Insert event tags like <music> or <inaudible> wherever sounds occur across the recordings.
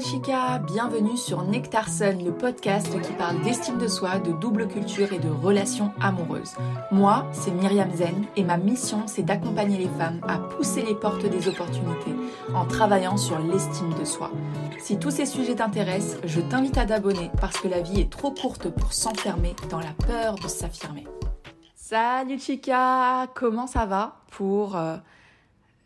chica, bienvenue sur Nectar Sun, le podcast qui parle d'estime de soi, de double culture et de relations amoureuses. Moi, c'est Myriam Zen et ma mission, c'est d'accompagner les femmes à pousser les portes des opportunités en travaillant sur l'estime de soi. Si tous ces sujets t'intéressent, je t'invite à t'abonner parce que la vie est trop courte pour s'enfermer dans la peur de s'affirmer. Salut chica, comment ça va pour euh,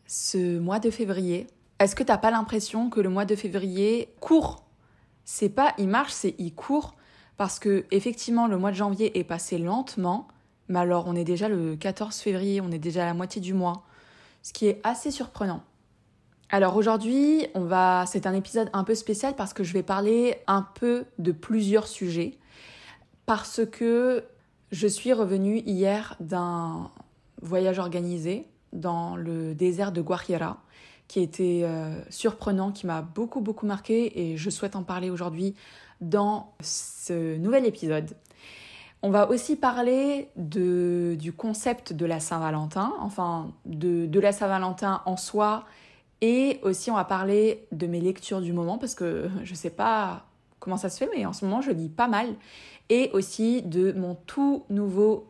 ce mois de février? Est-ce que t'as pas l'impression que le mois de février court? C'est pas il marche, c'est il court. Parce que effectivement le mois de janvier est passé lentement, mais alors on est déjà le 14 février, on est déjà à la moitié du mois, ce qui est assez surprenant. Alors aujourd'hui, on va c'est un épisode un peu spécial parce que je vais parler un peu de plusieurs sujets. Parce que je suis revenue hier d'un voyage organisé dans le désert de Guajira qui était euh, surprenant, qui m'a beaucoup beaucoup marqué et je souhaite en parler aujourd'hui dans ce nouvel épisode. On va aussi parler de, du concept de la Saint-Valentin, enfin de, de la Saint-Valentin en soi, et aussi on va parler de mes lectures du moment parce que je sais pas comment ça se fait, mais en ce moment je lis pas mal, et aussi de mon tout nouveau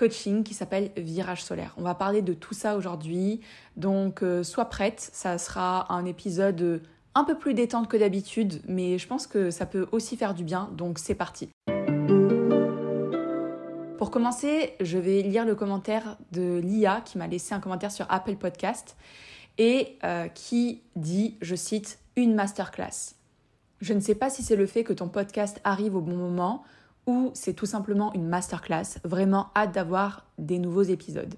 coaching qui s'appelle Virage solaire. On va parler de tout ça aujourd'hui, donc euh, sois prête, ça sera un épisode un peu plus détente que d'habitude, mais je pense que ça peut aussi faire du bien, donc c'est parti. Pour commencer, je vais lire le commentaire de Lia qui m'a laissé un commentaire sur Apple Podcast et euh, qui dit, je cite, une masterclass. Je ne sais pas si c'est le fait que ton podcast arrive au bon moment c'est tout simplement une masterclass. Vraiment hâte d'avoir des nouveaux épisodes.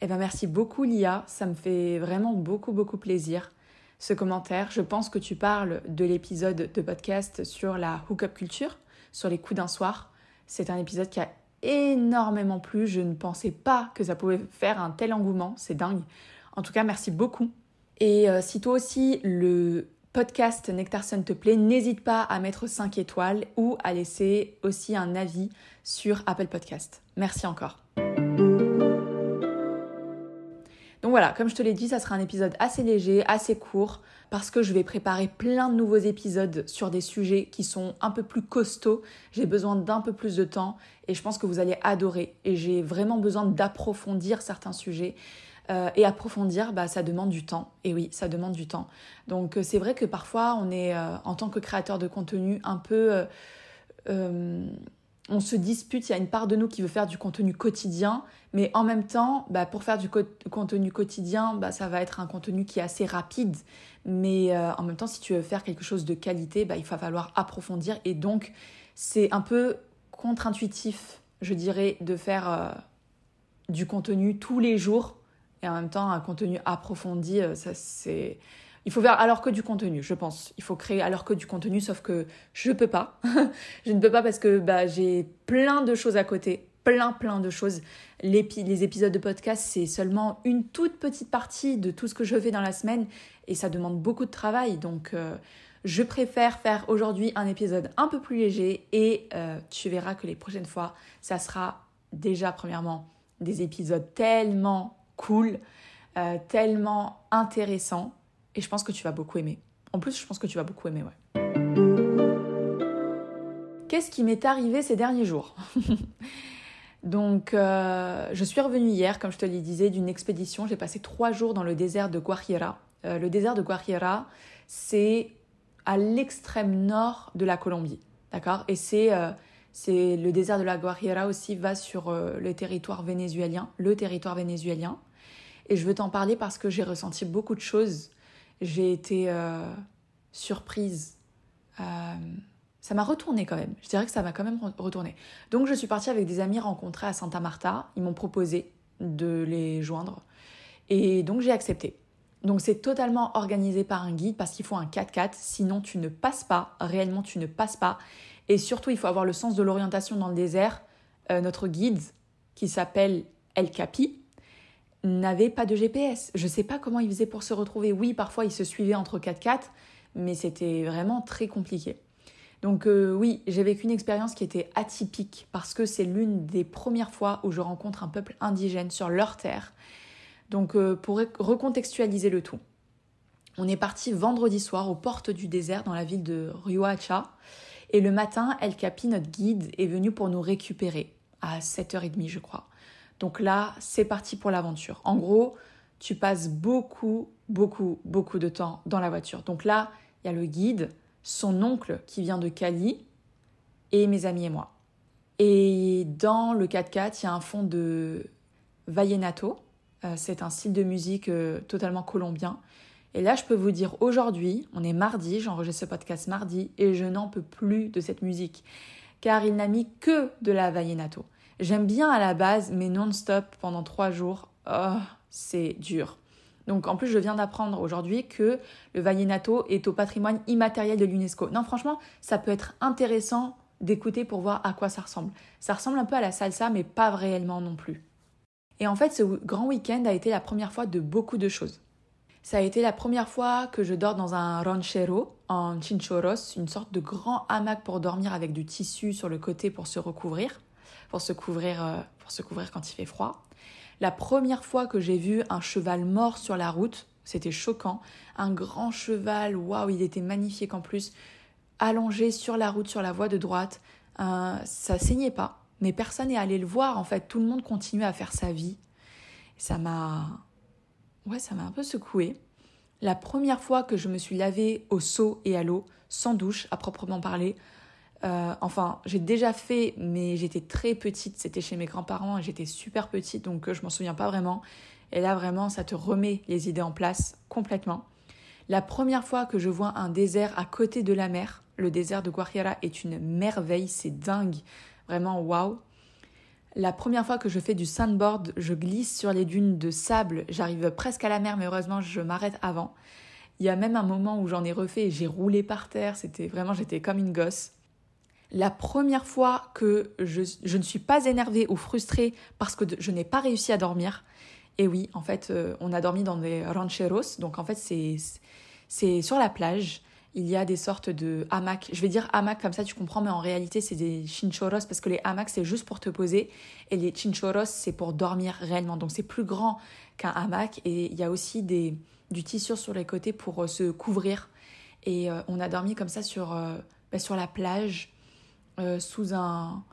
Eh bien merci beaucoup Lia, ça me fait vraiment beaucoup beaucoup plaisir ce commentaire. Je pense que tu parles de l'épisode de podcast sur la hookup culture, sur les coups d'un soir. C'est un épisode qui a énormément plu. Je ne pensais pas que ça pouvait faire un tel engouement. C'est dingue. En tout cas, merci beaucoup. Et euh, si toi aussi le podcast Nectarson te plaît, n'hésite pas à mettre 5 étoiles ou à laisser aussi un avis sur Apple Podcast. Merci encore. Donc voilà, comme je te l'ai dit, ça sera un épisode assez léger, assez court, parce que je vais préparer plein de nouveaux épisodes sur des sujets qui sont un peu plus costauds. J'ai besoin d'un peu plus de temps et je pense que vous allez adorer. Et j'ai vraiment besoin d'approfondir certains sujets. Euh, et approfondir, bah, ça demande du temps. Et oui, ça demande du temps. Donc euh, c'est vrai que parfois on est, euh, en tant que créateur de contenu, un peu... on se dispute, il y a une part de nous qui veut faire du contenu quotidien, mais en même temps, bah, pour faire du contenu quotidien, bah, ça va être un contenu qui est assez rapide. Mais en même temps, si tu veux faire quelque chose de qualité, bah, il va falloir approfondir. Et donc, c'est un peu contre-intuitif, je dirais, de faire du contenu tous les jours et en même temps un contenu approfondi, euh, ça c'est il faut faire alors que du contenu, je pense. Il faut créer alors que du contenu, sauf que je peux pas. <laughs> je ne peux pas parce que bah, j'ai plein de choses à côté, plein plein de choses. Les, épisodes de podcast, c'est seulement une toute petite partie de tout ce que je fais dans la semaine et ça demande beaucoup de travail. Donc euh, je préfère faire aujourd'hui un épisode un peu plus léger et euh, tu verras que les prochaines fois, ça sera déjà premièrement des épisodes tellement cool, euh, tellement intéressant. Et je pense que tu vas beaucoup aimer. En plus, je pense que tu vas beaucoup aimer, ouais. Qu'est-ce qui m'est arrivé ces derniers jours <laughs> Donc, euh, je suis revenue hier, comme je te le disais, d'une expédition. J'ai passé trois jours dans le désert de Guajira. Euh, le désert de Guajira, c'est à l'extrême nord de la Colombie, d'accord? Et c'est c'est le désert de la Guajira aussi va sur le territoire vénézuélien, le territoire vénézuélien. Et je veux t'en parler parce que j'ai ressenti beaucoup de choses. J'ai été euh, surprise. Euh, ça m'a retourné quand même. Je dirais que ça m'a quand même retourné. Donc je suis partie avec des amis rencontrés à Santa Marta. Ils m'ont proposé de les joindre. Et donc j'ai accepté. Donc c'est totalement organisé par un guide parce qu'il faut un 4x4, sinon tu ne passes pas, réellement tu ne passes pas. Et surtout il faut avoir le sens de l'orientation dans le désert. Euh, notre guide qui s'appelle El Capi, n'avait pas de GPS. Je ne sais pas comment il faisait pour se retrouver. Oui, parfois il se suivait entre 4x4, mais c'était vraiment très compliqué. Donc euh, oui, j'ai vécu une expérience qui était atypique parce que c'est l'une des premières fois où je rencontre un peuple indigène sur leur terre. Donc euh, pour recontextualiser le tout, On est parti vendredi soir aux portes du désert dans la ville de Riohacha. Et le matin, El Capi, notre guide, est venu pour nous récupérer à 7h30, je crois. Donc là, c'est parti pour l'aventure. En gros, tu passes beaucoup, beaucoup, beaucoup de temps dans la voiture. Donc là, il y a le guide, son oncle qui vient de Cali, et mes amis et moi. Et dans le 4x4, il y a un fond de vallenato. Euh, c'est un style de musique euh, totalement colombien. Et là, je peux vous dire aujourd'hui, on est mardi, j'enregistre ce podcast mardi, et je n'en peux plus de cette musique. Car il n'a mis que de la vallenato. J'aime bien à la base, mais non-stop pendant trois jours, oh, c'est dur. Donc en plus, je viens d'apprendre aujourd'hui que le vallenato est au patrimoine immatériel de l'UNESCO. Non, franchement, ça peut être intéressant d'écouter pour voir à quoi ça ressemble. Ça ressemble un peu à la salsa, mais pas réellement non plus. Et en fait, ce grand week-end a été la première fois de beaucoup de choses. Ça a été la première fois que je dors dans un ranchero en chinchoros, une sorte de grand hamac pour dormir avec du tissu sur le côté pour se recouvrir, pour se couvrir, euh, pour se couvrir quand il fait froid. La première fois que j'ai vu un cheval mort sur la route, c'était choquant. Un grand cheval, waouh, il était magnifique en plus, allongé sur la route, sur la voie de droite. Euh, ça saignait pas, mais personne n'est allé le voir. En fait, tout le monde continuait à faire sa vie. Ça m'a, ouais, ça m'a un peu secoué. La première fois que je me suis lavée au seau et à l'eau, sans douche à proprement parler, euh, enfin, j'ai déjà fait, mais j'étais très petite. C'était chez mes grands-parents et j'étais super petite, donc euh, je m'en souviens pas vraiment. Et là, vraiment, ça te remet les idées en place complètement. La première fois que je vois un désert à côté de la mer, le désert de Guajira est une merveille, c'est dingue, vraiment waouh. La première fois que je fais du sandboard, je glisse sur les dunes de sable, j'arrive presque à la mer, mais heureusement je m'arrête avant. Il y a même un moment où j'en ai refait et j'ai roulé par terre, c'était vraiment, j'étais comme une gosse la première fois que je, ne suis pas énervée ou frustrée parce que je n'ai pas réussi à dormir. Et oui, en fait, euh, on a dormi dans des rancheros. Donc en fait, c'est sur la plage. Il y a des sortes de hamacs. Je vais dire hamacs comme ça, tu comprends, mais en réalité, c'est des chinchoros parce que les hamacs, c'est juste pour te poser. Et les chinchoros, c'est pour dormir réellement. Donc c'est plus grand qu'un hamac. Et il y a aussi des, du tissu sur les côtés pour euh, se couvrir. Et euh, on a dormi comme ça sur, bah, sur la plage euh, sous un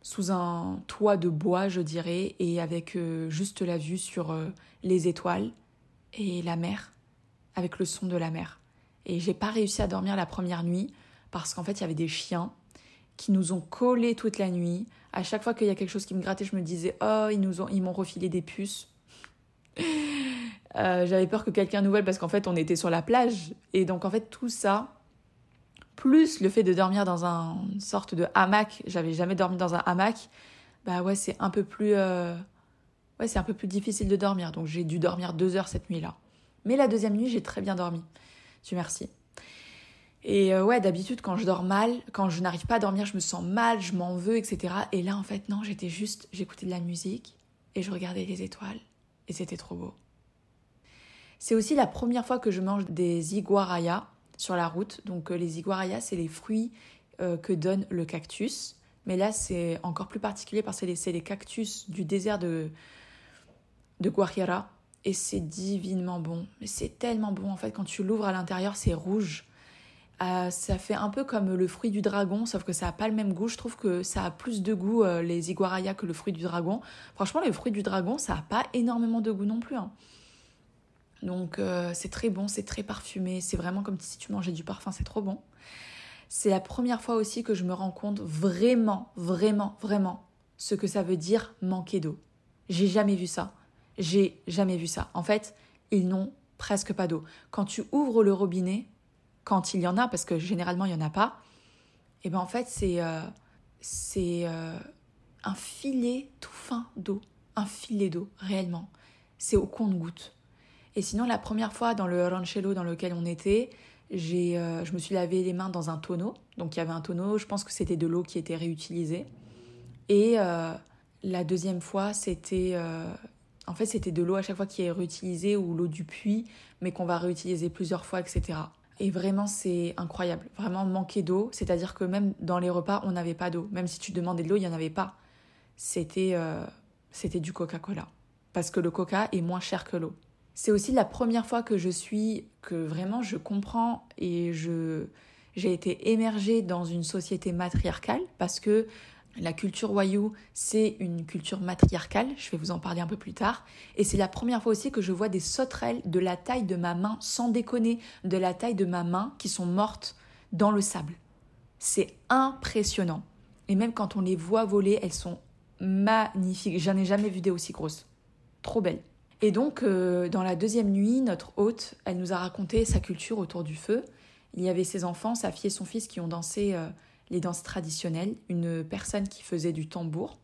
sous un toit de bois, je dirais, et avec euh, juste la vue sur euh, les étoiles et la mer, avec le son de la mer. Et j'ai pas réussi à dormir la première nuit parce qu'en fait, il y avait des chiens qui nous ont collés toute la nuit. À chaque fois qu'il y a quelque chose qui me grattait, je me disais "Oh, ils nous ont ils m'ont refilé des puces." <laughs> j'avais peur que quelqu'un nous vole parce qu'en fait, on était sur la plage et donc en fait, tout ça plus le fait de dormir dans une sorte de hamac, j'avais jamais dormi dans un hamac, bah ouais, c'est un peu plus, euh, ouais, c'est un peu plus difficile de dormir. Donc j'ai dû dormir deux heures cette nuit-là. Mais la deuxième nuit, j'ai très bien dormi. Merci. Et euh, ouais, d'habitude, quand je dors mal, quand je n'arrive pas à dormir, je me sens mal, je m'en veux, etc. Et là, en fait, non, j'étais juste, j'écoutais de la musique et je regardais les étoiles. Et c'était trop beau. C'est aussi la première fois que je mange des iguarayas sur la route. Donc euh, les iguarayas, c'est les fruits euh, que donne le cactus. Mais là, c'est encore plus particulier parce que c'est les cactus du désert de, de. Et c'est divinement bon. Mais c'est tellement bon, en fait, quand tu l'ouvres à l'intérieur, c'est rouge. Euh, ça fait un peu comme le fruit du dragon, sauf que ça n'a pas le même goût. Je trouve que ça a plus de goût, les iguarayas, que le fruit du dragon. Franchement, le fruit du dragon, ça n'a pas énormément de goût non plus. Hein. Donc euh, c'est très bon, c'est très parfumé, c'est vraiment comme si tu mangeais du parfum, c'est trop bon. C'est la première fois aussi que je me rends compte vraiment, vraiment, vraiment ce que ça veut dire manquer d'eau. J'ai jamais vu ça. J'ai jamais vu ça. En fait, ils n'ont presque pas d'eau. Quand tu ouvres le robinet, quand il y en a, parce que généralement il n'y en a pas, et eh ben en fait c'est euh, euh, un filet tout fin d'eau, un filet d'eau réellement. C'est au compte-goutte. Et sinon, la première fois dans le ranchelo dans lequel on était, euh, je me suis lavé les mains dans un tonneau. Donc il y avait un tonneau, je pense que c'était de l'eau qui était réutilisée. Et la deuxième fois, c'était... Euh, en fait, c'était de l'eau à chaque fois qui est réutilisée ou l'eau du puits, mais qu'on va réutiliser plusieurs fois, etc. Et vraiment, c'est incroyable. Vraiment, manquer d'eau, c'est-à-dire que même dans les repas, on n'avait pas d'eau. Même si tu demandais de l'eau, il n'y en avait pas. C'était, c'était du Coca-Cola. Parce que le Coca est moins cher que l'eau. C'est aussi la première fois que je suis, que vraiment je comprends et je j'ai été émergée dans une société matriarcale parce que la culture Wayuu, c'est une culture matriarcale, je vais vous en parler un peu plus tard. Et c'est la première fois aussi que je vois des sauterelles de la taille de ma main, sans déconner, de la taille de ma main, qui sont mortes dans le sable. C'est impressionnant. Et même quand on les voit voler, elles sont magnifiques. J'en ai jamais vu des aussi grosses. Trop belles. Et donc, euh, dans la deuxième nuit, notre hôte, elle nous a raconté sa culture autour du feu. Il y avait ses enfants, sa fille et son fils qui ont dansé euh, les danses traditionnelles, une personne qui faisait du tambour.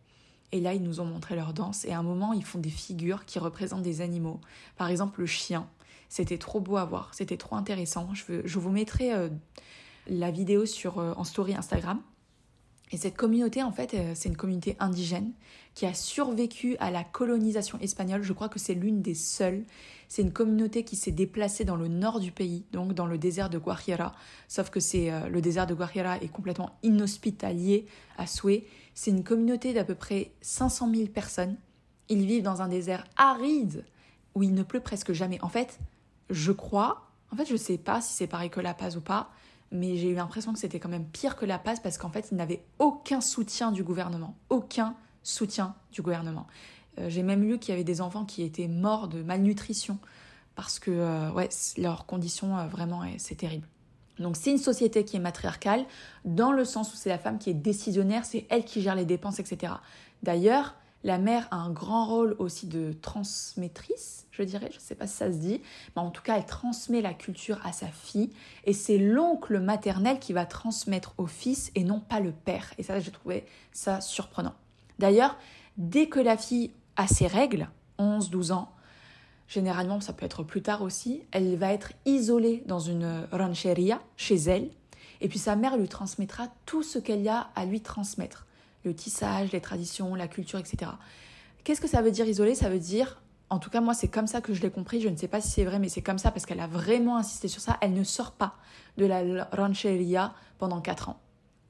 Et là, ils nous ont montré leur danse. Et à un moment, ils font des figures qui représentent des animaux. Par exemple, le chien. C'était trop beau à voir. C'était trop intéressant. Je, je vous mettrai euh, la vidéo sur, en story Instagram. Et cette communauté, en fait, euh, c'est une communauté indigène qui a survécu à la colonisation espagnole. Je crois que c'est l'une des seules. C'est une communauté qui s'est déplacée dans le nord du pays, donc dans le désert de Guajira. Sauf que c'est euh, le désert de Guajira est complètement inhospitalier à souhait. C'est une communauté d'à peu près 500 000 personnes. Ils vivent dans un désert aride où il ne pleut presque jamais. En fait, je crois, en fait, je ne sais pas si c'est pareil que La Paz ou pas, mais j'ai eu l'impression que c'était quand même pire que la passe parce qu'en fait, ils n'avaient aucun soutien du gouvernement. Aucun soutien du gouvernement. Euh, j'ai même lu qu'il y avait des enfants qui étaient morts de malnutrition parce que euh, ouais, leurs conditions, euh, vraiment, c'est terrible. Donc c'est une société qui est matriarcale dans le sens où c'est la femme qui est décisionnaire, c'est elle qui gère les dépenses, etc. D'ailleurs, la mère a un grand rôle aussi de transmettrice, je dirais, je ne sais pas si ça se dit, mais en tout cas, elle transmet la culture à sa fille, et c'est l'oncle maternel qui va transmettre au fils et non pas le père. Et ça, j'ai trouvé ça surprenant. D'ailleurs, dès que la fille a ses règles, 11, 12 ans, généralement ça peut être plus tard aussi, elle va être isolée dans une rancheria chez elle, et puis sa mère lui transmettra tout ce qu'elle a à lui transmettre le tissage, les traditions, la culture, etc. Qu'est-ce que ça veut dire isoler Ça veut dire, en tout cas moi c'est comme ça que je l'ai compris, je ne sais pas si c'est vrai, mais c'est comme ça parce qu'elle a vraiment insisté sur ça, elle ne sort pas de la rancheria pendant 4 ans.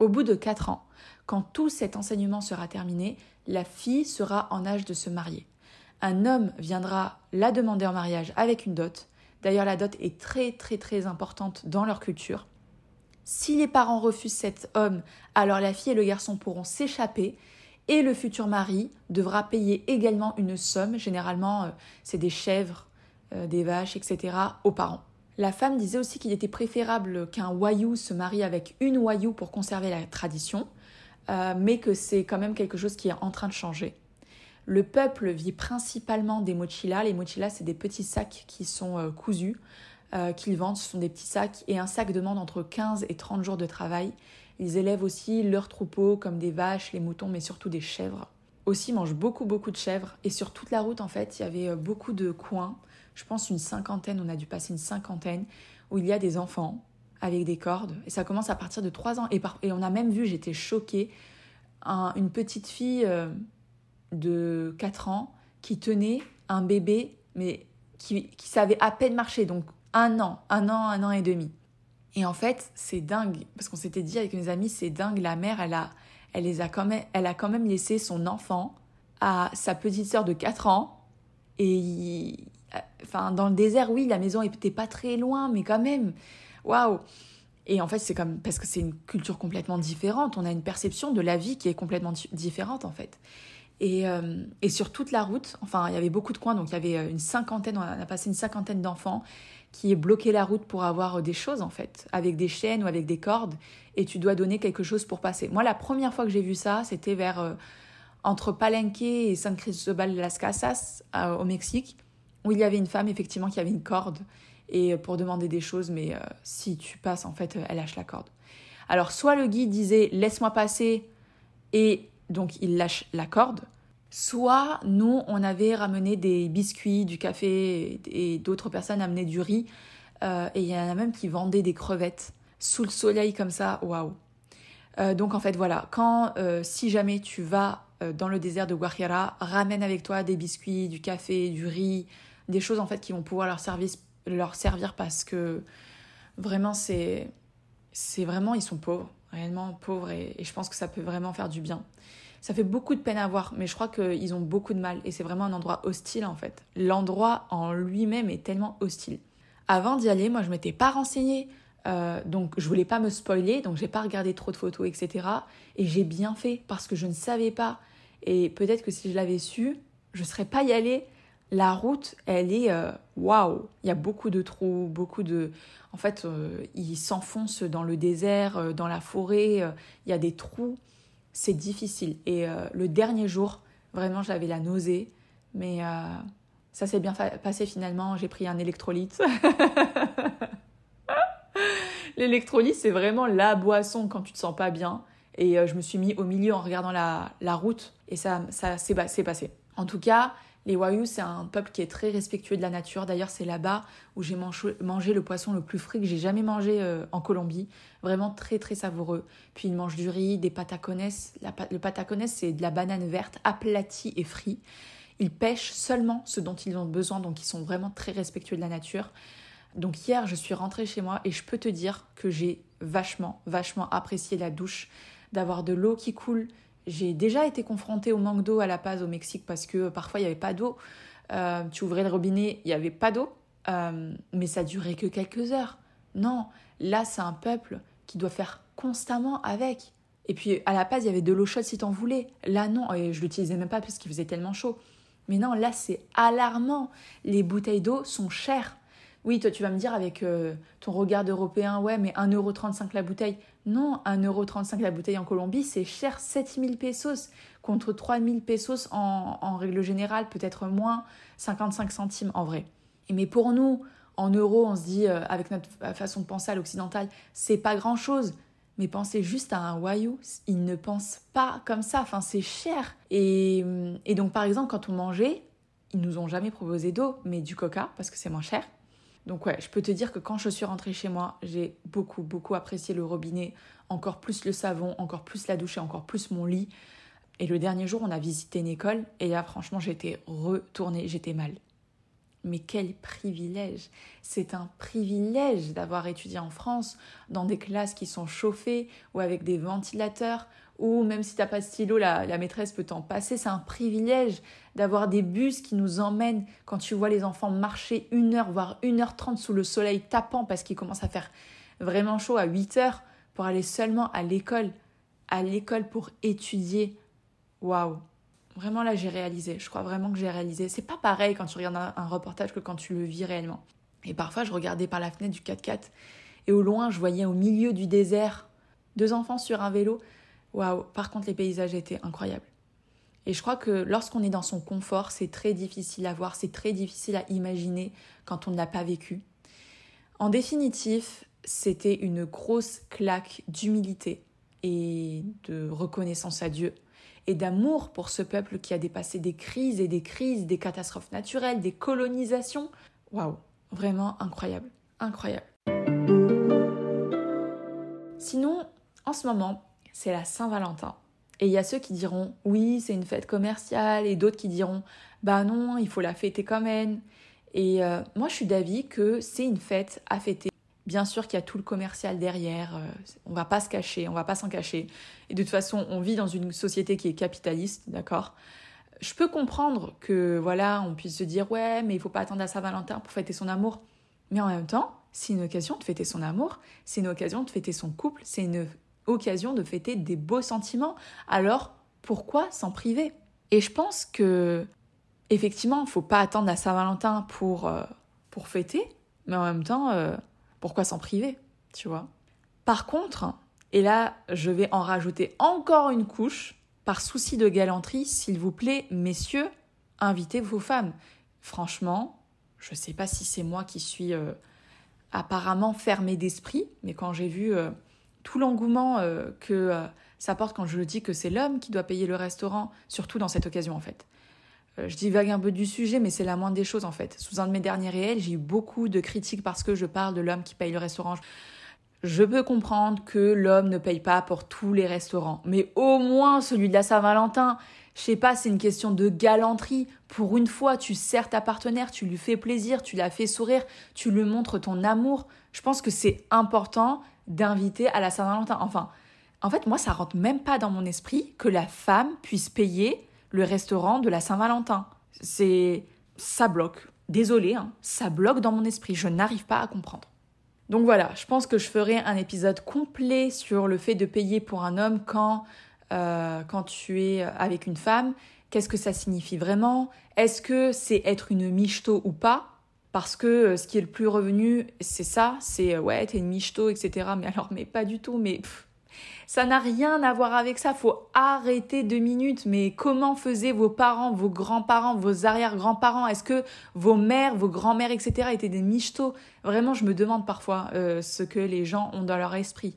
Au bout de 4 ans, quand tout cet enseignement sera terminé, la fille sera en âge de se marier. Un homme viendra la demander en mariage avec une dot. D'ailleurs, la dot est très très très importante dans leur culture. Si les parents refusent cet homme, alors la fille et le garçon pourront s'échapper et le futur mari devra payer également une somme, généralement euh, c'est des chèvres, euh, des vaches, etc., aux parents. La femme disait aussi qu'il était préférable qu'un wayou se marie avec une wayou pour conserver la tradition, euh, mais que c'est quand même quelque chose qui est en train de changer. Le peuple vit principalement des mochilas. Les mochilas, c'est des petits sacs qui sont cousus euh, qu'ils vendent. Ce sont des petits sacs et un sac demande entre 15 et 30 jours de travail. Ils élèvent aussi leurs troupeaux comme des vaches, les moutons, mais surtout des chèvres. Aussi, ils mangent beaucoup, beaucoup de chèvres. Et sur toute la route, en fait, il y avait euh, beaucoup de coins. Je pense une cinquantaine, on a dû passer une cinquantaine, où il y a des enfants avec des cordes. Et ça commence à partir de 3 ans. Et, et on a même vu, j'étais choquée, une petite fille euh, de 4 ans qui tenait un bébé, mais qui, qui savait à peine marcher. Donc un an, un an, un an et demi. Et en fait, c'est dingue, parce qu'on s'était dit avec mes amis, c'est dingue, la mère, elle a, elle, les a quand même, elle a quand même laissé son enfant à sa petite sœur de 4 ans. Et enfin, dans le désert, oui, la maison n'était pas très loin, mais quand même, waouh! Et en fait, c'est comme parce que c'est une culture complètement différente. On a une perception de la vie qui est complètement différente, en fait. Et, euh, et, sur toute la route, enfin, il y avait beaucoup de coins, donc il y avait une cinquantaine, on a passé une cinquantaine d'enfants qui bloqué la route pour avoir des choses en fait, avec des chaînes ou avec des cordes, et tu dois donner quelque chose pour passer. Moi, la première fois que j'ai vu ça, c'était vers euh, entre Palenque et San Cristobal de las Casas euh, au Mexique, où il y avait une femme effectivement qui avait une corde et euh, pour demander des choses, mais si tu passes en fait, elle lâche la corde. Alors soit le guide disait laisse-moi passer et donc il lâche la corde, Soit nous, on avait ramené des biscuits, du café et d'autres personnes amenaient du riz. Euh, et il y en a même qui vendaient des crevettes sous le soleil comme ça. Waouh! Euh, donc en fait voilà, quand euh, si jamais tu vas dans le désert de Guajira, ramène avec toi des biscuits, du café, du riz, des choses en fait qui vont pouvoir leur, leur servir parce que vraiment c'est c'est vraiment ils sont pauvres, réellement pauvres et je pense que ça peut vraiment faire du bien. Ça fait beaucoup de peine à voir, mais je crois qu'ils ont beaucoup de mal et c'est vraiment un endroit hostile en fait. L'endroit en lui-même est tellement hostile. Avant d'y aller, moi je m'étais pas renseignée, euh, donc je voulais pas me spoiler, donc j'ai pas regardé trop de photos, etc. Et j'ai bien fait parce que je ne savais pas. Et peut-être que si je l'avais su, je serais pas y allée. La route, elle est euh, waouh. Il y a beaucoup de trous, beaucoup de. En fait, euh, il s'enfonce dans le désert, dans la forêt. Il y a des trous c'est difficile. Et euh, le dernier jour, vraiment, j'avais la nausée. Mais euh, ça s'est bien passé finalement. J'ai pris un électrolyte. <laughs> L'électrolyte, c'est vraiment la boisson quand tu te sens pas bien. Et euh, je me suis mis au milieu en regardant la, la route. Et ça, ça s'est passé. En tout cas, les Wayuu, c'est un peuple qui est très respectueux de la nature. D'ailleurs, c'est là-bas où j'ai mangé le poisson le plus frit que j'ai jamais mangé euh, en Colombie. Vraiment très très savoureux. Puis ils mangent du riz, des patacones. le patacones, c'est de la banane verte aplatie et frit. Ils pêchent seulement ce dont ils ont besoin, donc ils sont vraiment très respectueux de la nature. Donc hier, je suis rentrée chez moi et je peux te dire que j'ai vachement, vachement apprécié la douche, d'avoir de l'eau qui coule, j'ai déjà été confrontée au manque d'eau à La Paz au Mexique parce que parfois il n'y avait pas d'eau. Euh, tu ouvrais le robinet, il n'y avait pas d'eau, euh, mais ça durait que quelques heures. Non, là c'est un peuple qui doit faire constamment avec. Et puis à La Paz, il y avait de l'eau chaude si t'en voulais. Là non, et je l'utilisais même pas parce qu'il faisait tellement chaud. Mais non, là c'est alarmant. Les bouteilles d'eau sont chères. Oui, toi tu vas me dire avec euh, ton regard européen, ouais, mais 1,35€ la bouteille. Non, 1,35€ la bouteille en Colombie, c'est cher, 7000 pesos contre 3000 pesos en, en règle générale, peut-être moins, 55 centimes en vrai. Mais pour nous, en euros, on se dit, euh, avec notre façon de penser à l'occidental, c'est pas grand chose. Mais pensez juste à un wayou, ils ne pensent pas comme ça, enfin c'est cher. Et, et donc par exemple, quand on mangeait, ils nous ont jamais proposé d'eau, mais du coca, parce que c'est moins cher. Donc ouais, je peux te dire que quand je suis rentrée chez moi, j'ai beaucoup, beaucoup apprécié le robinet, encore plus le savon, encore plus la douche encore plus mon lit. Et le dernier jour, on a visité une école et là, franchement, j'étais retournée, j'étais mal. Mais quel privilège C'est un privilège d'avoir étudié en France, dans des classes qui sont chauffées ou avec des ventilateurs, ou même si t'as pas de stylo, la, maîtresse peut t'en passer. C'est un privilège d'avoir des bus qui nous emmènent quand tu vois les enfants marcher une heure, voire une heure trente sous le soleil tapant parce qu'il commence à faire vraiment chaud à 8 heures pour aller seulement à l'école, à l'école pour étudier. Waouh! Vraiment là, j'ai réalisé. Je crois vraiment que j'ai réalisé. C'est pas pareil quand tu regardes un, un, reportage que quand tu le vis réellement. Et parfois, je regardais par la fenêtre du 4x4 et au loin, je voyais au milieu du désert deux enfants sur un vélo Waouh, par contre, les paysages étaient incroyables. Et je crois que lorsqu'on est dans son confort, c'est très difficile à voir, c'est très difficile à imaginer quand on ne l'a pas vécu. En définitif, c'était une grosse claque d'humilité et de reconnaissance à Dieu et d'amour pour ce peuple qui a dépassé des crises et des crises, des catastrophes naturelles, des colonisations. Waouh, vraiment incroyable, incroyable. Sinon, en ce moment, c'est la Saint-Valentin. Et il y a ceux qui diront oui, c'est une fête commerciale, et d'autres qui diront bah non, il faut la fêter quand même. Et euh, moi, je suis d'avis que c'est une fête à fêter. Bien sûr qu'il y a tout le commercial derrière, euh, on va pas se cacher, on va pas s'en cacher. Et de toute façon, on vit dans une société qui est capitaliste, d'accord? Je peux comprendre que voilà, on puisse se dire ouais, mais il faut pas attendre à Saint-Valentin pour fêter son amour. Mais en même temps, c'est une occasion de fêter son amour, c'est une occasion de fêter son couple, c'est une occasion de fêter des beaux sentiments. Alors, pourquoi s'en priver? Et je pense que, effectivement, faut pas attendre à Saint-Valentin pour, euh, pour fêter, mais en même temps, euh, pourquoi s'en priver Tu vois? Par contre, et là, je vais en rajouter encore une couche, par souci de galanterie, s'il vous plaît, messieurs, invitez vos femmes. Franchement, je sais pas si c'est moi qui suis euh, apparemment fermé d'esprit, mais quand j'ai vu tout l'engouement euh, que euh, ça porte quand je dis que c'est l'homme qui doit payer le restaurant, surtout dans cette occasion en fait. Euh, je divague un peu du sujet, mais c'est la moindre des choses en fait. Sous un de mes derniers réels, j'ai eu beaucoup de critiques parce que je parle de l'homme qui paye le restaurant. Je peux comprendre que l'homme ne paye pas pour tous les restaurants, mais au moins celui de la Saint-Valentin. Je sais pas, c'est une question de galanterie. Pour une fois, tu sers ta partenaire, tu lui fais plaisir, tu la fais sourire, tu lui montres ton amour. Je pense que c'est important d'inviter à la Saint-Valentin. Enfin, En fait, moi, ça rentre même pas dans mon esprit que la femme puisse payer le restaurant de la Saint-Valentin. C'est. Ça bloque. Désolée, hein, ça bloque dans mon esprit. Je n'arrive pas à comprendre. Donc voilà, je pense que je ferai un épisode complet sur le fait de payer pour un homme quand, euh, quand tu es avec une femme. Qu'est-ce que ça signifie vraiment? Est-ce que c'est être une michto ou pas? Parce que euh, ce qui est le plus revenu, c'est ça, c'est euh, ouais, t'es une michto, etc. Mais alors, mais pas du tout, mais ça n'a rien à voir avec ça. Faut arrêter deux minutes. Mais comment faisaient vos parents, vos grands-parents, vos arrière-grands-parents? Est-ce que vos mères, vos grands-mères, etc. étaient des michtos? Vraiment, je me demande parfois euh, ce que les gens ont dans leur esprit.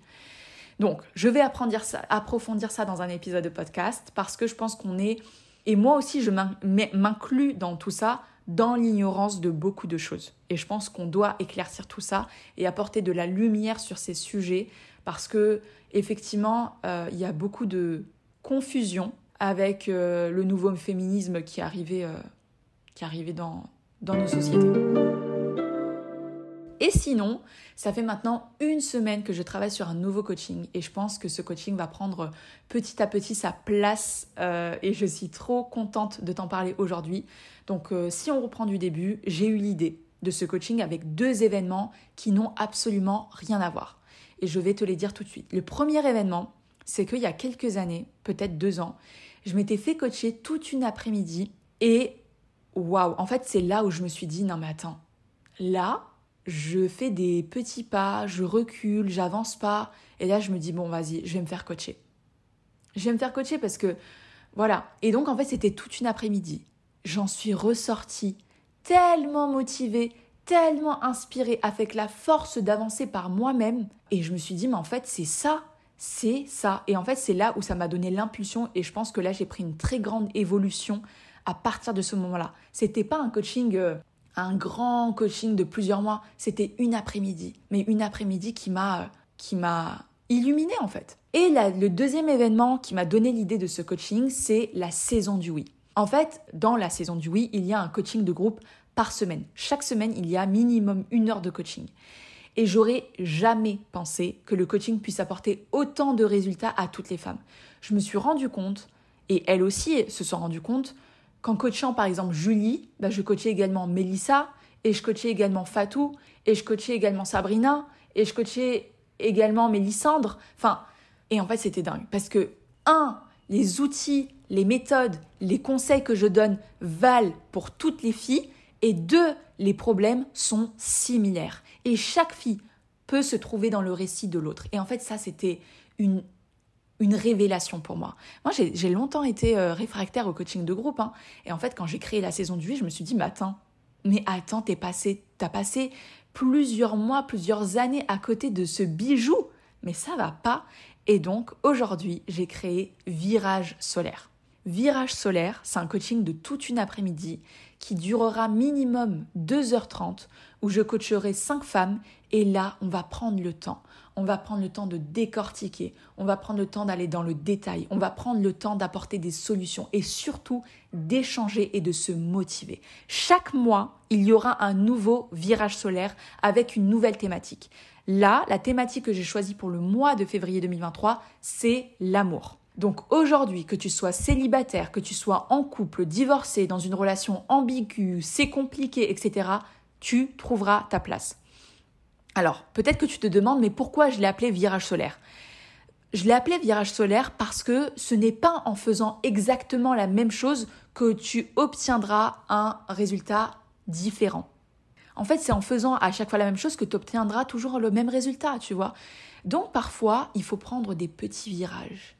Donc, je vais approfondir ça, approfondir ça dans un épisode de podcast parce que je pense qu'on est, et moi aussi, je m'inclus dans tout ça dans l'ignorance de beaucoup de choses. Et je pense qu'on doit éclaircir tout ça et apporter de la lumière sur ces sujets parce que effectivement, euh, il y a beaucoup de confusion avec euh, le nouveau féminisme qui est arrivé, euh, qui dans, dans nos sociétés. Et sinon, ça fait maintenant une semaine que je travaille sur un nouveau coaching et je pense que ce coaching va prendre petit à petit sa place et je suis trop contente de t'en parler aujourd'hui. Donc euh, si on reprend du début, j'ai eu l'idée de ce coaching avec deux événements qui n'ont absolument rien à voir. Et je vais te les dire tout de suite. Le premier événement, c'est qu'il y a quelques années, peut-être deux ans, je m'étais fait coacher toute une après-midi et waouh, en fait c'est là où je me suis dit non mais attends, là je fais des petits pas, je recule, j'avance pas et là je me dis bon vas-y, je vais me faire coacher. Je vais me faire coacher parce que voilà. Et donc en fait c'était toute une après-midi j'en suis ressortie tellement motivée, tellement inspirée, avec la force d'avancer par moi-même. Et je me suis dit, mais en fait, c'est ça, c'est ça. Et en fait, c'est là où ça m'a donné l'impulsion. Et je pense que là, j'ai pris une très grande évolution à partir de ce moment-là. C'était pas un coaching, euh, un grand coaching de plusieurs mois. C'était une après-midi. Mais une après-midi qui m'a, euh, qui m'a illuminée, en fait. Et le deuxième événement qui m'a donné l'idée de ce coaching, c'est la saison du oui. En fait, dans la saison du oui, il y a un coaching de groupe par semaine. Chaque semaine, il y a minimum une heure de coaching. Et j'aurais jamais pensé que le coaching puisse apporter autant de résultats à toutes les femmes. Je me suis rendu compte, et elles aussi se sont rendues compte, qu'en coachant par exemple Julie, bah, je coachais également Melissa, et je coachais également Fatou, et je coachais également Sabrina, et je coachais également Mélissandre. Enfin, et en fait, c'était dingue. Parce que, un, les outils, les méthodes, les conseils que je donne valent pour toutes les filles. Et deux, les problèmes sont similaires. Et chaque fille peut se trouver dans le récit de l'autre. Et en fait, ça, c'était une, une révélation pour moi. Moi, j'ai longtemps été euh, réfractaire au coaching de groupe. Hein. Et en fait, quand j'ai créé la saison du 8, je me suis dit, mais attends, mais attends, t'es passé, t'as passé plusieurs mois, plusieurs années à côté de ce bijou. Mais ça va pas. Et donc aujourd'hui, j'ai créé Virage solaire. Virage solaire, c'est un coaching de toute une après-midi qui durera minimum 2h30 où je coacherai 5 femmes et là, on va prendre le temps. On va prendre le temps de décortiquer, on va prendre le temps d'aller dans le détail, on va prendre le temps d'apporter des solutions et surtout d'échanger et de se motiver. Chaque mois, il y aura un nouveau virage solaire avec une nouvelle thématique. Là, la thématique que j'ai choisie pour le mois de février 2023, c'est l'amour. Donc aujourd'hui, que tu sois célibataire, que tu sois en couple, divorcé, dans une relation ambiguë, c'est compliqué, etc., tu trouveras ta place. Alors, peut-être que tu te demandes, mais pourquoi je l'ai appelé virage solaire? Je l'ai appelé virage solaire parce que ce n'est pas en faisant exactement la même chose que tu obtiendras un résultat différent. En fait, c'est en faisant à chaque fois la même chose que tu obtiendras toujours le même résultat, tu vois. Donc parfois, il faut prendre des petits virages,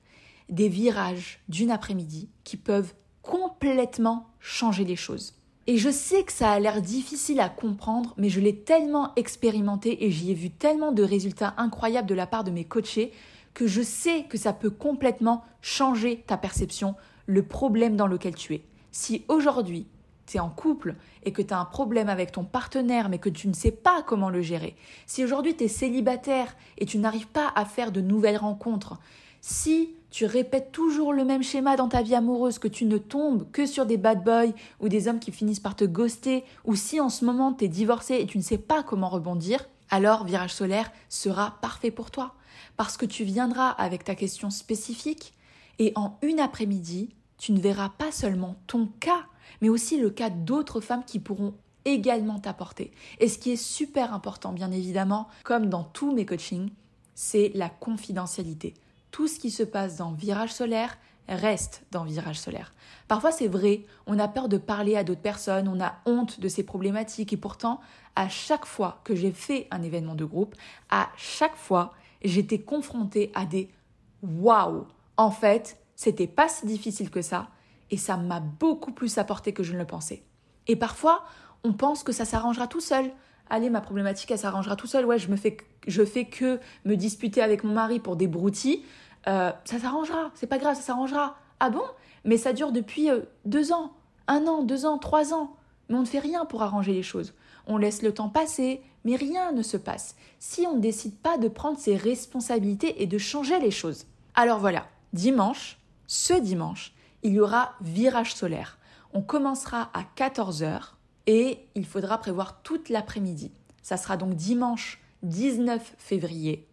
des virages d'une après-midi qui peuvent complètement changer les choses. Et je sais que ça a l'air difficile à comprendre, mais je l'ai tellement expérimenté et j'y ai vu tellement de résultats incroyables de la part de mes coachés que je sais que ça peut complètement changer ta perception, le problème dans lequel tu es. Si aujourd'hui tu es en couple et que tu as un problème avec ton partenaire mais que tu ne sais pas comment le gérer, si aujourd'hui tu es célibataire et tu n'arrives pas à faire de nouvelles rencontres, si tu répètes toujours le même schéma dans ta vie amoureuse, que tu ne tombes que sur des bad boys ou des hommes qui finissent par te ghoster, ou si en ce moment tu es divorcé et tu ne sais pas comment rebondir, alors Virage solaire sera parfait pour toi. Parce que tu viendras avec ta question spécifique et en une après-midi, tu ne verras pas seulement ton cas, mais aussi le cas d'autres femmes qui pourront également t'apporter. Et ce qui est super important, bien évidemment, comme dans tous mes coachings, c'est la confidentialité. Tout ce qui se passe dans Virage solaire reste dans Virage solaire. Parfois c'est vrai, on a peur de parler à d'autres personnes, on a honte de ces problématiques et pourtant, à chaque fois que j'ai fait un événement de groupe, à chaque fois, j'étais confrontée à des waouh. En fait, c'était pas si difficile que ça et ça m'a beaucoup plus apporté que je ne le pensais. Et parfois, on pense que ça s'arrangera tout seul. Allez, ma problématique, elle s'arrangera tout seul. Ouais, je me fais, je fais que me disputer avec mon mari pour des broutilles. Euh, ça s'arrangera, c'est pas grave, ça s'arrangera. Ah bon? Mais ça dure depuis euh, deux ans, un an, deux ans, trois ans. Mais on ne fait rien pour arranger les choses. On laisse le temps passer, mais rien ne se passe si on ne décide pas de prendre ses responsabilités et de changer les choses. Alors voilà, dimanche, ce dimanche, il y aura virage solaire. On commencera à 14h et il faudra prévoir toute l'après-midi. Ça sera donc dimanche 19 février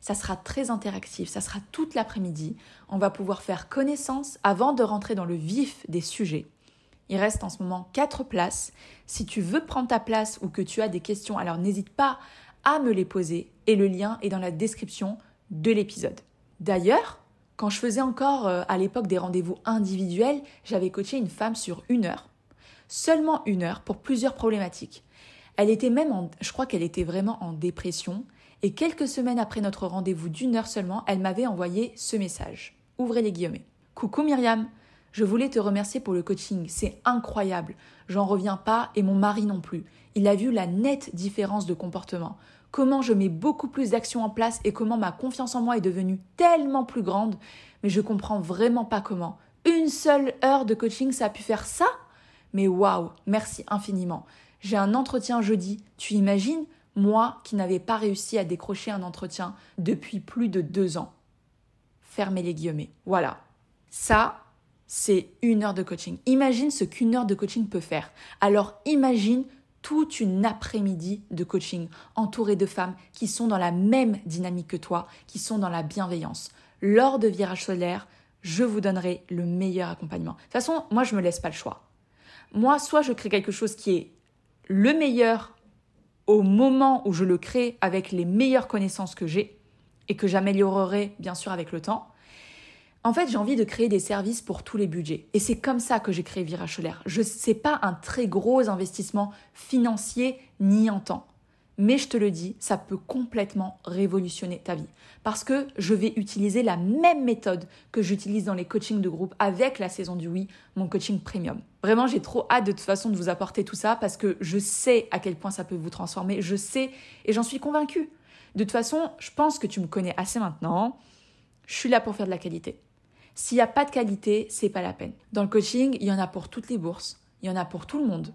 ça sera très interactif, ça sera toute l'après-midi. On va pouvoir faire connaissance avant de rentrer dans le vif des sujets. Il reste en ce moment quatre places. Si tu veux prendre ta place ou que tu as des questions, alors n'hésite pas à me les poser et le lien est dans la description de l'épisode. D'ailleurs, quand je faisais encore euh, à l'époque des rendez-vous individuels, j'avais coaché une femme sur une heure. Seulement une heure pour plusieurs problématiques. Elle était même en, je crois qu'elle était vraiment en dépression et quelques semaines après notre rendez-vous d'une heure seulement, elle m'avait envoyé ce message. Ouvrez les guillemets. Coucou Myriam, je voulais te remercier pour le coaching, c'est incroyable. J'en reviens pas et mon mari non plus. Il a vu la nette différence de comportement. Comment je mets beaucoup plus d'actions en place et comment ma confiance en moi est devenue tellement plus grande, mais je comprends vraiment pas comment. Une seule heure de coaching, ça a pu faire ça Mais waouh, merci infiniment. J'ai un entretien jeudi, tu imagines moi qui n'avais pas réussi à décrocher un entretien depuis plus de deux ans. Fermez les guillemets. Voilà. Ça, c'est une heure de coaching. Imagine ce qu'une heure de coaching peut faire. Alors imagine toute une après-midi de coaching entourée de femmes qui sont dans la même dynamique que toi, qui sont dans la bienveillance. Lors de Virage solaire, je vous donnerai le meilleur accompagnement. De toute façon, moi, je ne me laisse pas le choix. Moi, soit je crée quelque chose qui est le meilleur au moment où je le crée avec les meilleures connaissances que j'ai et que j'améliorerai bien sûr avec le temps. En fait, j'ai envie de créer des services pour tous les budgets. Et c'est comme ça que j'ai créé Virage Solaire. Je sais pas un très gros investissement financier ni en temps. Mais je te le dis, ça peut complètement révolutionner ta vie. Parce que je vais utiliser la même méthode que j'utilise dans les coachings de groupe avec la saison du oui, mon coaching premium. Vraiment, j'ai trop hâte de toute façon de vous apporter tout ça parce que je sais à quel point ça peut vous transformer. Je sais et j'en suis convaincue. De toute façon, je pense que tu me connais assez maintenant. Je suis là pour faire de la qualité. S'il n'y a pas de qualité, c'est pas la peine. Dans le coaching, il y en a pour toutes les bourses. Il y en a pour tout le monde.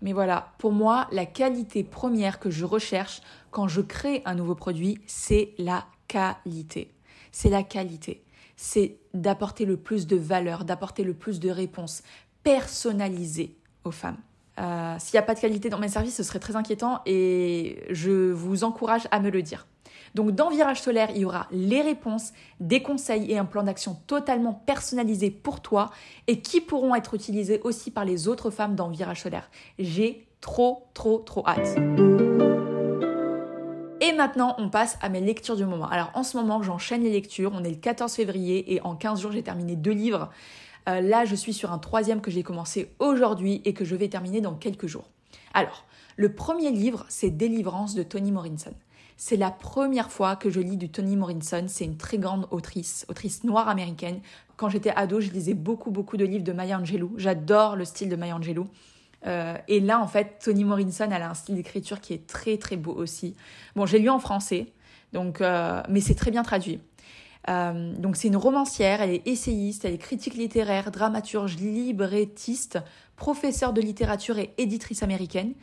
Mais voilà, pour moi, la qualité première que je recherche quand je crée un nouveau produit, c'est la qualité. C'est la qualité. C'est d'apporter le plus de valeur, d'apporter le plus de réponses personnalisées aux femmes. Euh, s'il n'y a pas de qualité dans mes services, ce serait très inquiétant et je vous encourage à me le dire. Donc dans Virage solaire, il y aura les réponses, des conseils et un plan d'action totalement personnalisé pour toi et qui pourront être utilisés aussi par les autres femmes dans Virage solaire. J'ai trop, trop, trop hâte. Et maintenant, on passe à mes lectures du moment. Alors en ce moment, j'enchaîne les lectures. On est le 14 février et en 15 jours, j'ai terminé deux livres. Euh, là, je suis sur un troisième que j'ai commencé aujourd'hui et que je vais terminer dans quelques jours. Alors, le premier livre, c'est Délivrance de Toni Morrison. C'est la première fois que je lis du Toni Morrison. C'est une très grande autrice, autrice noire américaine. Quand j'étais ado, je lisais beaucoup, beaucoup de livres de Maya Angelou. J'adore le style de Maya Angelou. Euh, et là, en fait, Toni Morrison, elle a un style d'écriture qui est très, très beau aussi. Bon, j'ai lu en français, donc, euh, mais c'est très bien traduit. Euh, donc c'est une romancière, elle est essayiste, elle est critique littéraire, dramaturge, librettiste, professeure de littérature et éditrice américaine.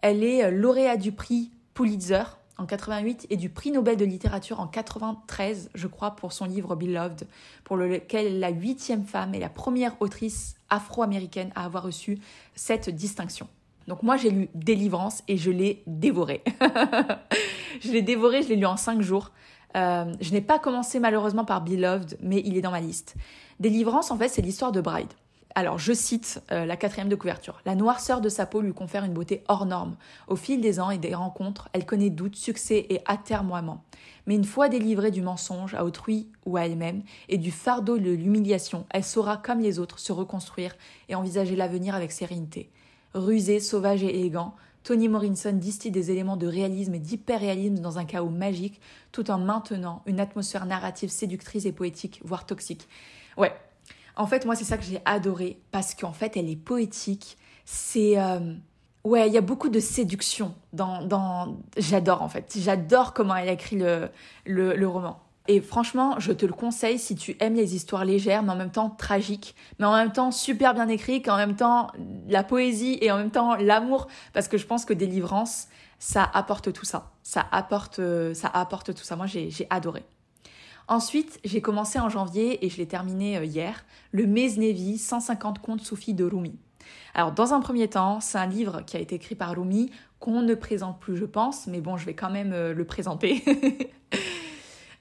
Elle est lauréate du prix Pulitzer en 88 et du prix Nobel de littérature en 93, je crois, pour son livre Beloved, pour lequel la huitième femme est la première autrice afro-américaine à avoir reçu cette distinction. Donc moi j'ai lu Délivrance et je l'ai dévoré. <laughs> je l'ai dévoré, je l'ai lu en 5 jours. Euh, je n'ai pas commencé malheureusement par Beloved, mais il est dans ma liste. Délivrance, en fait, c'est l'histoire de Bride. Alors, je cite euh, la quatrième de couverture. La noirceur de sa peau lui confère une beauté hors norme. Au fil des ans et des rencontres, elle connaît doute, succès et atermoiement. Mais une fois délivrée du mensonge à autrui ou à elle-même et du fardeau de l'humiliation, elle saura, comme les autres, se reconstruire et envisager l'avenir avec sérénité. Rusé, sauvage et élégant, Tony Morrison distille des éléments de réalisme et d'hyperréalisme dans un chaos magique, tout en maintenant une atmosphère narrative séductrice et poétique, voire toxique. Ouais, en fait, moi, c'est ça que j'ai adoré parce qu'en fait, elle est poétique. C'est. Euh, ouais, il y a beaucoup de séduction dans. J'adore, en fait. J'adore comment elle a écrit le, le, roman. Et franchement, je te le conseille si tu aimes les histoires légères, mais en même temps tragiques, mais en même temps super bien écrites, en même temps la poésie et en même temps l'amour, parce que je pense que Délivrance, ça apporte tout ça. Ça apporte, ça apporte tout ça. Moi, j'ai adoré. Ensuite, j'ai commencé en janvier et je l'ai terminé euh, hier, le Mesnevi 150 contes soufis de Rumi. Alors, dans un premier temps, c'est un livre qui a été écrit par Rumi qu'on ne présente plus, je pense, mais bon, je vais quand même euh, le présenter. <laughs>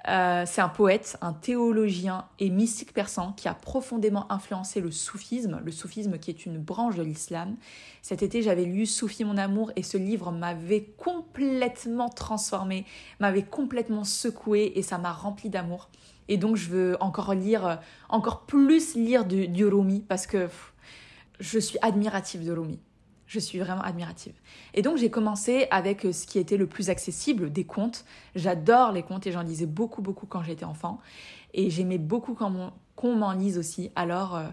Euh, c'est un poète, un théologien et mystique persan qui a profondément influencé le soufisme, le soufisme qui est une branche de l'islam. Cet été, j'avais lu Soufi mon amour et ce livre m'avait complètement transformé, m'avait complètement secoué et ça m'a rempli d'amour. Et donc, je veux encore lire, encore plus lire du, du parce que je suis admirative de Rumi. Je suis vraiment admirative. Et donc j'ai commencé avec euh, ce qui était le plus accessible, des contes. J'adore les contes et j'en lisais beaucoup, beaucoup quand j'étais enfant. Et j'aimais beaucoup qu'on m'en lise aussi. Alors euh,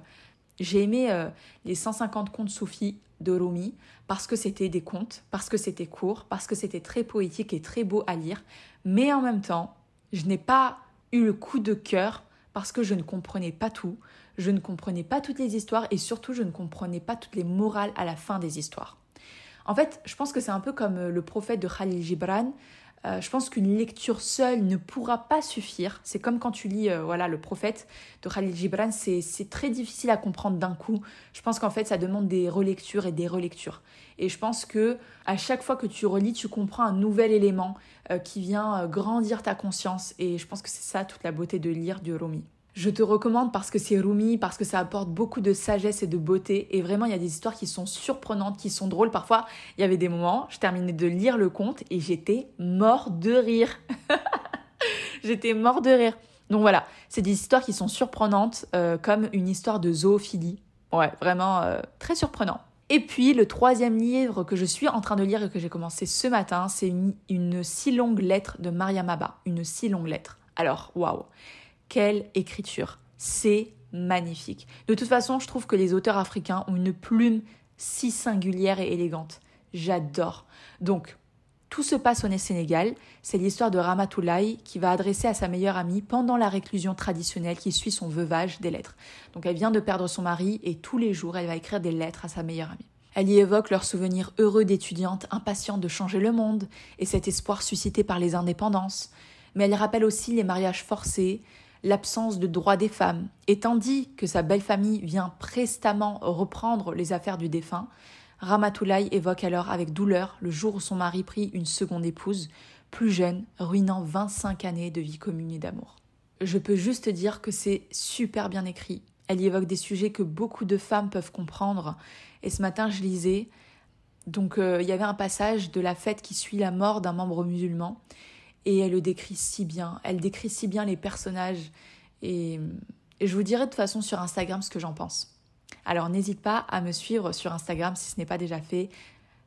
j'ai aimé euh, les 150 contes soufis de Rumi parce que c'était des contes, parce que c'était court, parce que c'était très poétique et très beau à lire. Mais en même temps, je n'ai pas eu le coup de cœur parce que je ne comprenais pas tout, je ne comprenais pas toutes les histoires et surtout je ne comprenais pas toutes les morales à la fin des histoires. En fait, je pense que c'est un peu comme euh, le prophète de Khalil Gibran. Euh, je pense qu'une lecture seule ne pourra pas suffire. C'est comme quand tu lis euh, voilà le prophète de Khalil Gibran, c'est très difficile à comprendre d'un coup. Je pense qu'en fait ça demande des relectures et des relectures. Et je pense que à chaque fois que tu relis, tu comprends un nouvel élément qui vient grandir ta conscience. Et je pense que c'est ça toute la beauté de lire du Rumi. Je te recommande parce que c'est Rumi, parce que ça apporte beaucoup de sagesse et de beauté. Et vraiment, il y a des histoires qui sont surprenantes, qui sont drôles. Parfois, il y avait des moments, je terminais de lire le conte et j'étais mort de rire. <laughs> j'étais mort de rire. Donc voilà, c'est des histoires qui sont surprenantes, euh, comme une histoire de zoophilie. Ouais, vraiment euh, très surprenant. Et puis le troisième livre que je suis en train de lire et que j'ai commencé ce matin, c'est une, si longue lettre de Maria Maba. Une si longue lettre. Alors, waouh quelle écriture C'est magnifique. De toute façon, je trouve que les auteurs africains ont une plume si singulière et élégante. J'adore. Donc, tout se passe au Sénégal. C'est l'histoire de Ramatoulaye qui va adresser à sa meilleure amie pendant la réclusion traditionnelle qui suit son veuvage des lettres. Donc elle vient de perdre son mari et tous les jours elle va écrire des lettres à sa meilleure amie. Elle y évoque leurs souvenirs heureux d'étudiantes impatientes de changer le monde et cet espoir suscité par les indépendances. Mais elle rappelle aussi les mariages forcés, l'absence de droit des femmes, et tandis que sa belle famille vient prestamment reprendre les affaires du défunt, Ramatoulaye évoque alors avec douleur le jour où son mari prit une seconde épouse, plus jeune, ruinant 25 années de vie commune et d'amour. Je peux juste dire que c'est super bien écrit. Elle y évoque des sujets que beaucoup de femmes peuvent comprendre. Et ce matin, je lisais. Donc, euh, il y avait un passage de la fête qui suit la mort d'un membre musulman et elle le décrit si bien. Elle décrit si bien les personnages et, je vous dirai de toute façon sur Instagram ce que j'en pense. Alors n'hésite pas à me suivre sur Instagram si ce n'est pas déjà fait.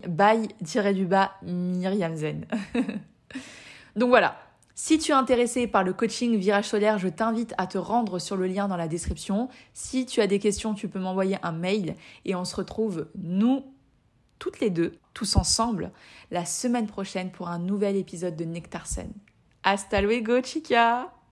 Bye-du-bas Myriam Zen. <laughs> Donc voilà. Si tu es intéressé par le coaching Virage Solaire, je t'invite à te rendre sur le lien dans la description. Si tu as des questions, tu peux m'envoyer un mail et on se retrouve, nous, toutes les deux, tous ensemble, la semaine prochaine pour un nouvel épisode de Nectarsen. Hasta luego, chica